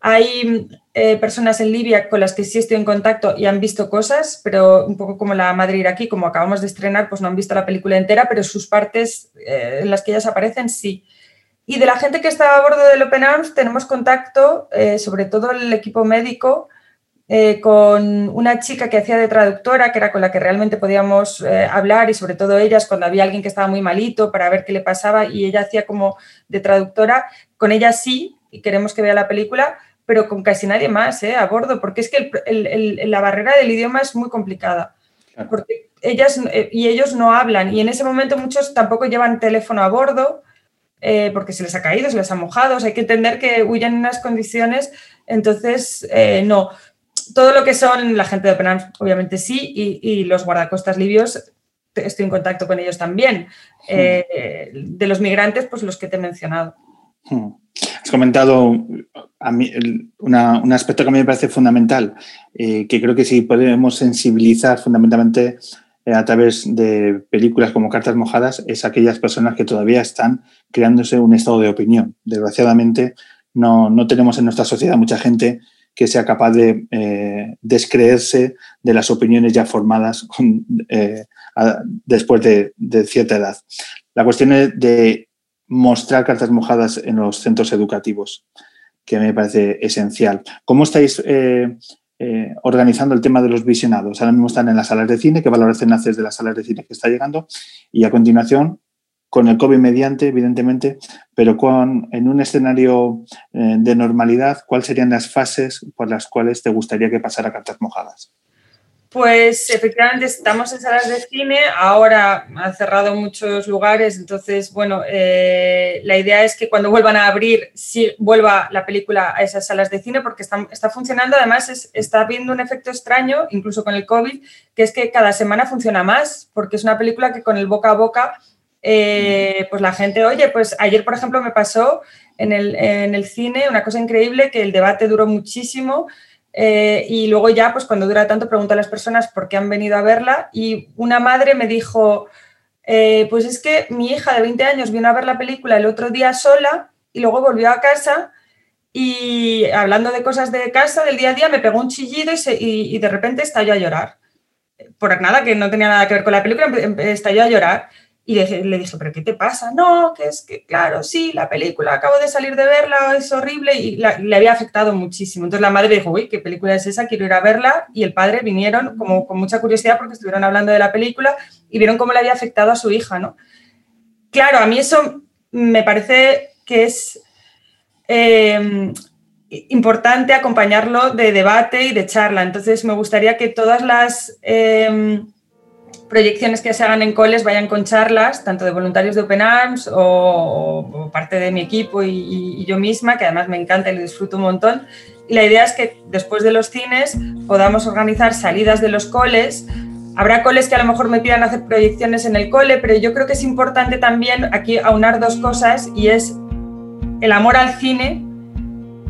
Hay eh, personas en Libia con las que sí estoy en contacto y han visto cosas, pero un poco como la madre aquí, como acabamos de estrenar, pues no han visto la película entera, pero sus partes eh, en las que ellas aparecen sí. Y de la gente que estaba a bordo del Open Arms tenemos contacto, eh, sobre todo el equipo médico, eh, con una chica que hacía de traductora, que era con la que realmente podíamos eh, hablar y sobre todo ellas cuando había alguien que estaba muy malito para ver qué le pasaba y ella hacía como de traductora. Con ella sí, y queremos que vea la película, pero con casi nadie más a bordo, porque es que la barrera del idioma es muy complicada. Porque ellas y ellos no hablan y en ese momento muchos tampoco llevan teléfono a bordo eh, porque se les ha caído, se les ha mojado, hay que entender que huyen en unas condiciones, entonces eh, no. Todo lo que son la gente de Open obviamente sí, y, los guardacostas libios, estoy en contacto con ellos también. Eh, de los migrantes, pues los que te he mencionado. Hmm. Has comentado a mí, un aspecto que a mí me parece fundamental, que creo que sí podemos sensibilizar fundamentalmente a través de películas como Cartas Mojadas es aquellas personas que todavía están creándose un estado de opinión. Desgraciadamente, no, tenemos en nuestra sociedad mucha gente que sea capaz de eh, descreerse de las opiniones ya formadas eh, después de, cierta edad. La cuestión es de mostrar cartas mojadas en los centros educativos, que me parece esencial. ¿Cómo estáis eh, organizando el tema de los visionados. Ahora mismo están en las salas de cine, qué valoración haces de las salas de cine que está llegando y a continuación, con el COVID mediante, evidentemente, pero con, en un escenario eh, de normalidad, ¿cuáles serían las fases por las cuales te gustaría que pasara cartas mojadas? Pues efectivamente estamos en salas de cine, ahora han cerrado muchos lugares, entonces, bueno, eh, la idea es que cuando vuelvan a abrir, sí vuelva la película a esas salas de cine porque está, funcionando, además está viendo un efecto extraño, incluso con el COVID, que es que cada semana funciona más, porque es una película que con el boca a boca, eh, pues la gente, oye, pues ayer, por ejemplo, me pasó en el, en el cine una cosa increíble, que el debate duró muchísimo. Eh, y luego ya, pues cuando dura tanto, pregunto a las personas por qué han venido a verla. Y una madre me dijo, eh, pues es que mi hija de 20 años vino a ver la película el otro día sola y luego volvió a casa y hablando de cosas de casa, del día a día, me pegó un chillido y, y de repente estalló a llorar. Por nada, que no tenía nada que ver con la película, estalló a llorar. Y le, le, dije, ¿pero qué te pasa? No, que es que, claro, sí, la película, acabo de salir de verla, es horrible y le había afectado muchísimo. Entonces la madre dijo, uy, ¿qué película es esa? Quiero ir a verla. Y el padre vinieron como con mucha curiosidad porque estuvieron hablando de la película y vieron cómo le había afectado a su hija, ¿no? Claro, a mí eso me parece que es em, importante acompañarlo de debate y de charla. Entonces me gustaría que todas las... Em, proyecciones que se hagan en coles vayan con charlas, tanto de voluntarios de Open Arms o, parte de mi equipo y, yo misma, que además me encanta y lo disfruto un montón. Y la idea es que después de los cines podamos organizar salidas de los coles. Habrá coles que a lo mejor me pidan hacer proyecciones en el cole, pero yo creo que es importante también aquí aunar dos cosas y es el amor al cine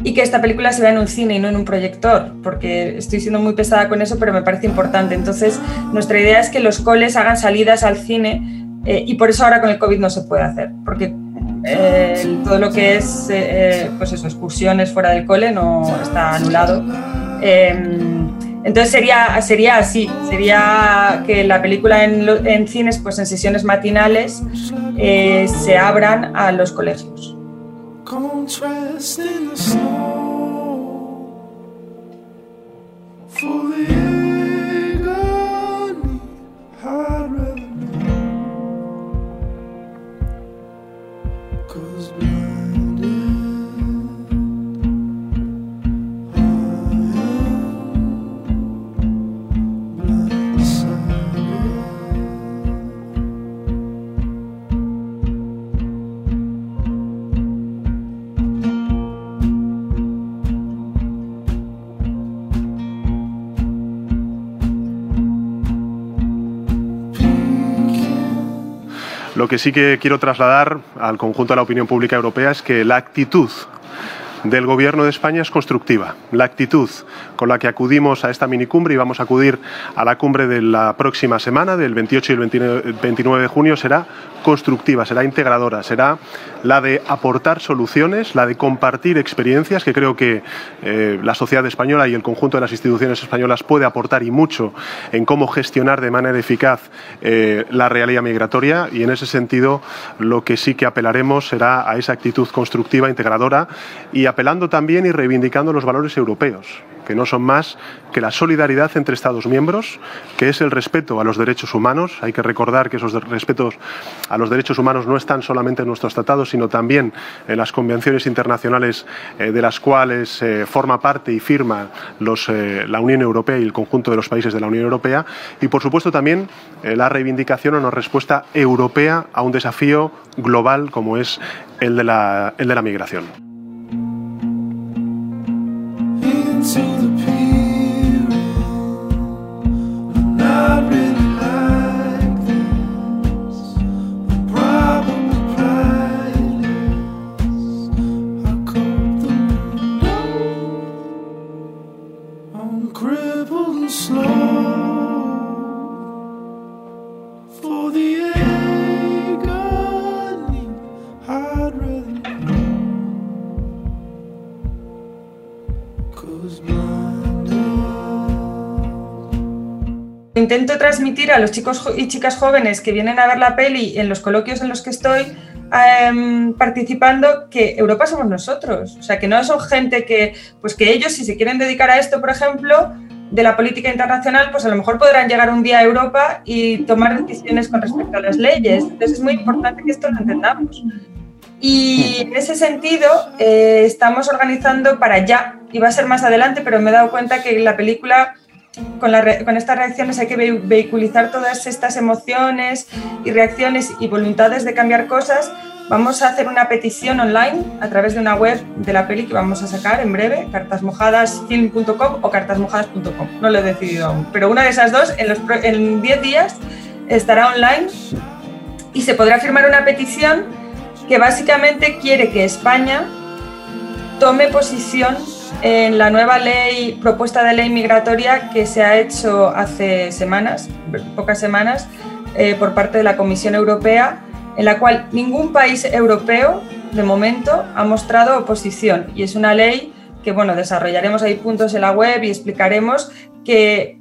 y que esta película se vea en un cine y no en un proyector, porque estoy siendo muy pesada con eso, pero me parece importante. Entonces, nuestra idea es que los coles hagan salidas al cine eh, y por eso ahora con el COVID no se puede hacer, porque eh, todo lo que es eh, pues eso, excursiones fuera del cole no está anulado. Em, entonces sería, sería así, sería que la película en, en cines, pues en sesiones matinales, se abran a los colegios. Contrast in the snow for the Lo que sí que quiero trasladar al conjunto de la opinión pública europea es que la actitud del Gobierno de España es constructiva. La actitud con la que acudimos a esta minicumbre y vamos a acudir a la cumbre de la próxima semana, del 28 y el 29 de junio, será constructiva, será integradora, será la de aportar soluciones, la de compartir experiencias, que creo que eh, la sociedad española y el conjunto de las instituciones españolas puede aportar y mucho en cómo gestionar de manera eficaz eh, la realidad migratoria. Y en ese sentido lo que sí que apelaremos será a esa actitud constructiva, integradora y apelando también y reivindicando los valores europeos que no son más que la solidaridad entre Estados miembros, que es el respeto a los derechos humanos. Hay que recordar que esos respetos a los derechos humanos no están solamente en nuestros tratados, sino también en las convenciones internacionales eh, de las cuales eh, forma parte y firma eh, la Unión Europea y el conjunto de los países de la Unión Europea. Y, por supuesto, también la reivindicación o una respuesta europea a un desafío global como es el de la migración. to intento transmitir a los chicos y chicas jóvenes que vienen a ver la peli en los coloquios en los que estoy em, participando que Europa somos nosotros. O sea, que no son gente que, pues que ellos, si se quieren dedicar a esto, por ejemplo, de la política internacional, pues a lo mejor podrán llegar un día a Europa y tomar decisiones con respecto a las leyes. Entonces es muy importante que esto lo entendamos. Y en ese sentido, eh, estamos organizando para ya, y va a ser más adelante, pero me he dado cuenta que la película con, estas reacciones hay que vehiculizar todas estas emociones y reacciones y voluntades de cambiar cosas. Vamos a hacer una petición online a través de una web de la peli que vamos a sacar en breve, cartasmojadasfilm.com o cartasmojadas.com. No lo he decidido aún, pero una de esas dos en 10 días estará online y se podrá firmar una petición que básicamente quiere que España tome posición en la nueva ley, propuesta de ley migratoria que se ha hecho hace semanas, pocas semanas, eh, por parte de la Comisión Europea, en la cual ningún país europeo, de momento, ha mostrado oposición. Y es una ley que, bueno, desarrollaremos ahí puntos en la web y explicaremos que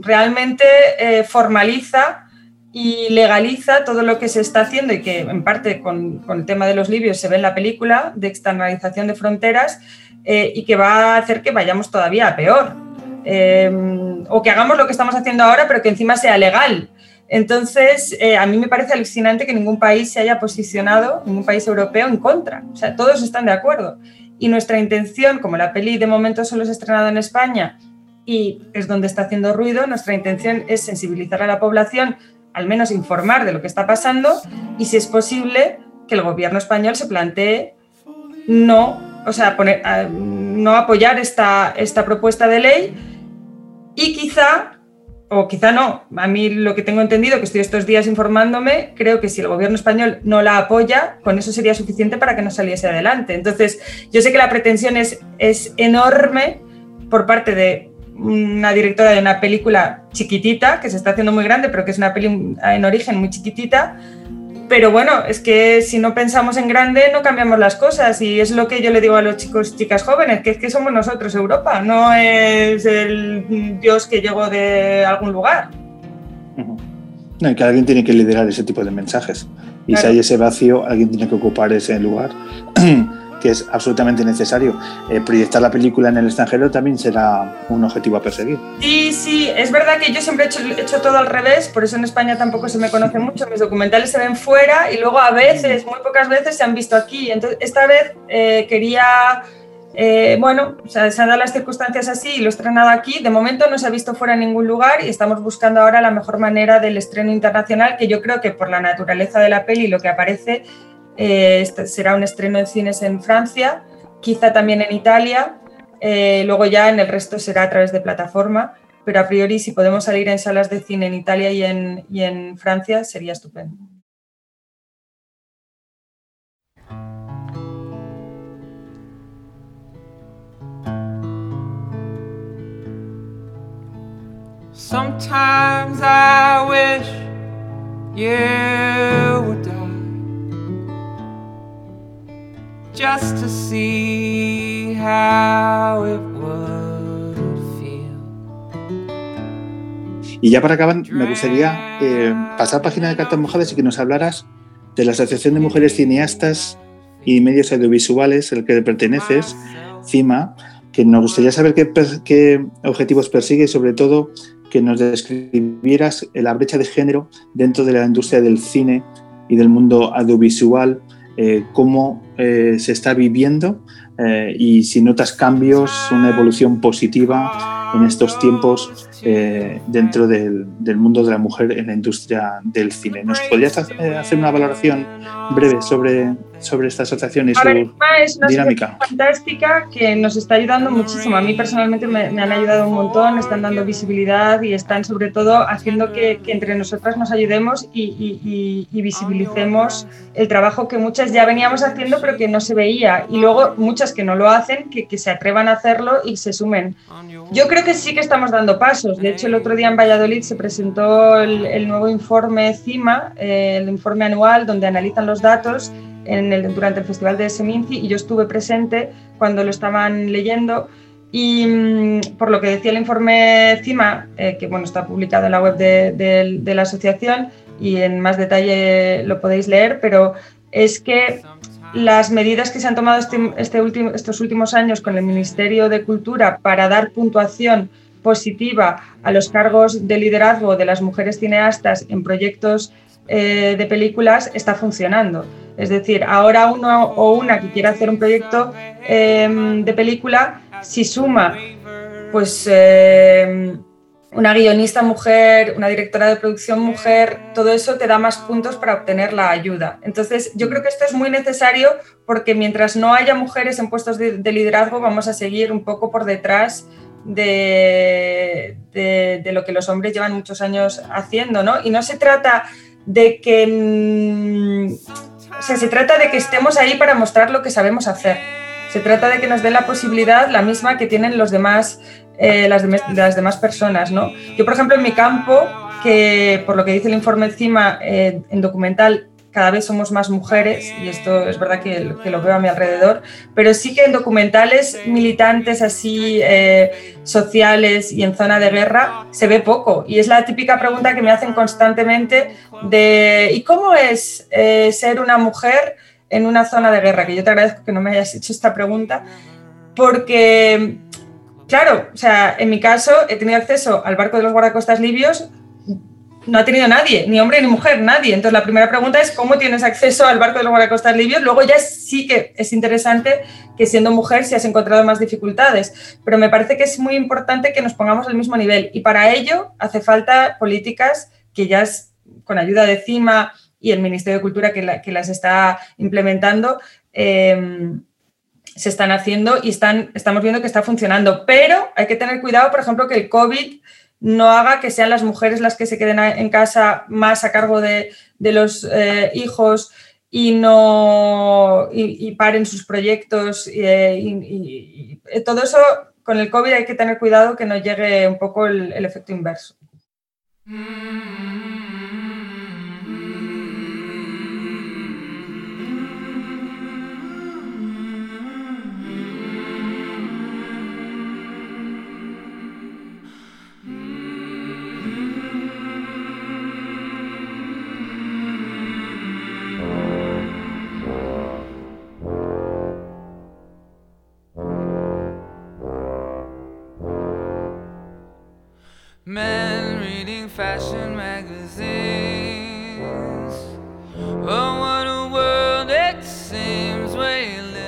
realmente eh, formaliza y legaliza todo lo que se está haciendo y que en parte con, con, el tema de los libios se ve en la película de externalización de fronteras eh, y que va a hacer que vayamos todavía a peor. Eh, o que hagamos lo que estamos haciendo ahora, pero que encima sea legal. Entonces, eh, a mí me parece alucinante que ningún país se haya posicionado, ningún país europeo, en contra. O sea, todos están de acuerdo. Y nuestra intención, como la peli de momento solo es estrenada en España y es donde está haciendo ruido, nuestra intención es sensibilizar a la población, al menos informar de lo que está pasando y, si es posible, que el gobierno español se plantee no o sea, no apoyar esta, esta propuesta de ley y quizá, o quizá no, a mí lo que tengo entendido, que estoy estos días informándome, creo que si el gobierno español no la apoya, con eso sería suficiente para que no saliese adelante. Entonces, yo sé que la pretensión es, es enorme por parte de una directora de una película chiquitita, que se está haciendo muy grande, pero que es una peli en origen muy chiquitita, pero bueno, es que si no pensamos en grande no cambiamos las cosas y es lo que yo le digo a los chicos y chicas jóvenes, que es que somos nosotros Europa, no es el Dios que llegó de algún lugar. No, y que alguien tiene que liderar ese tipo de mensajes. Y si hay ese vacío, alguien tiene que ocupar ese lugar. <clears throat> que es absolutamente necesario. Eh, proyectar la película en el extranjero también será un objetivo a perseguir. Sí, sí, es verdad que yo siempre he hecho, todo al revés, por eso en España tampoco se me conoce mucho. Mis documentales se ven fuera y luego a veces, muy pocas veces, se han visto aquí. Entonces, esta vez eh, quería. Eh, bueno, se han dado las circunstancias así y lo he estrenado aquí. De momento no se ha visto fuera en ningún lugar y estamos buscando ahora la mejor manera del estreno internacional, que yo creo que por la naturaleza de la peli y lo que aparece eh, este será un estreno en cines en Francia, quizá también en Italia, eh, luego ya en el resto será a través de plataforma, pero a priori si podemos salir en salas de cine en Italia y en, y en Francia sería estupendo. Sometimes I wish you would just to see how it would feel. Y ya para acabar, me gustaría eh, pasar página de cartas mojadas y que nos hablaras de la Asociación de Mujeres Cineastas y Medios Audiovisuales, el que perteneces, CIMA, que nos gustaría saber qué, qué objetivos persigue y sobre todo que nos describieras la brecha de género dentro de la industria del cine y del mundo audiovisual, eh, cómo eh, se está viviendo eh, y si notas cambios, una evolución positiva en estos tiempos eh, dentro del, mundo de la mujer en la industria del cine. ¿Nos podrías hacer una valoración breve sobre, sobre esta asociación y su es una dinámica? fantástica que nos está ayudando muchísimo. A mí personalmente me, han ayudado un montón, están dando visibilidad y están sobre todo haciendo que, entre nosotras nos ayudemos y, visibilicemos el trabajo que muchas ya veníamos haciendo pero que no se veía y luego muchas que no lo hacen, que, que se atrevan a hacerlo y se sumen. Yo creo que sí que estamos dando pasos de hecho, el otro día en Valladolid se presentó el, nuevo informe CIMA, eh, el informe anual donde analizan los datos en el, durante el Festival de Seminci y yo estuve presente cuando lo estaban leyendo y mm, por lo que decía el informe CIMA, eh, que bueno, está publicado en la web de, de, la asociación y en más detalle lo podéis leer, pero es que las medidas que se han tomado este, este último, estos últimos años con el Ministerio de Cultura para dar puntuación positiva a los cargos de liderazgo de las mujeres cineastas en proyectos eh, de películas está funcionando. Es decir, ahora uno o una que quiera hacer un proyecto em, de película, si suma pues em, una guionista mujer, una directora de producción mujer, todo eso te da más puntos para obtener la ayuda. Entonces, yo creo que esto es muy necesario porque mientras no haya mujeres en puestos de liderazgo, vamos a seguir un poco por detrás de, lo que los hombres llevan muchos años haciendo, ¿no? Y no se trata de que... Mm, se trata de que estemos ahí para mostrar lo que sabemos hacer. Se trata de que nos dé la posibilidad, la misma que tienen los demás, eh, las, las, demás personas, ¿no? Yo, por ejemplo, en mi campo, que por lo que dice el informe encima, eh, en documental cada vez somos más mujeres, y esto es verdad que, lo veo a mi alrededor, pero sí que en documentales militantes así, eh, sociales y en zona de guerra, se ve poco. Y es la típica pregunta que me hacen constantemente de ¿y cómo es eh, ser una mujer en una zona de guerra? Que yo te agradezco que no me hayas hecho esta pregunta, porque... Claro, o sea, en mi caso he tenido acceso al barco de los guardacostas libios no ha tenido nadie, ni hombre ni mujer, nadie. Entonces la primera pregunta es cómo tienes acceso al barco de los guardacostas libios. Luego ya sí que es interesante que siendo mujer si has encontrado más dificultades, pero me parece que es muy importante que nos pongamos al mismo nivel y para ello hace falta políticas que ya con ayuda de CIMA y el Ministerio de Cultura que, que las está implementando. Em, se están haciendo y están, estamos viendo que está funcionando, pero hay que tener cuidado, por ejemplo, que el COVID no haga que sean las mujeres las que se queden en casa más a cargo de, los eh, hijos y no y, paren sus proyectos eh, y, todo eso con el COVID hay que tener cuidado que no llegue un poco el, el efecto inverso.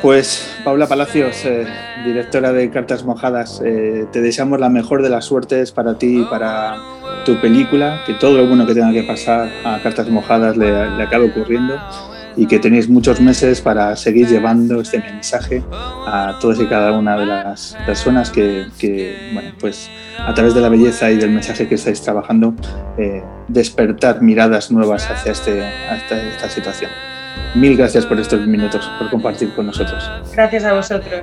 Pues Paula Palacios, eh, directora de Cartas Mojadas, eh, te deseamos la mejor de las suertes para ti y para tu película, que todo lo bueno que tenga que pasar a Cartas Mojadas le, le acabe ocurriendo y que tenéis muchos meses para seguir llevando este mensaje a todas y cada una de las personas que, bueno, pues a través de la belleza y del mensaje que estáis trabajando, eh, despertar miradas nuevas hacia, este, hacia esta situación. Mil gracias por estos minutos, por compartir con nosotros. Gracias a vosotros.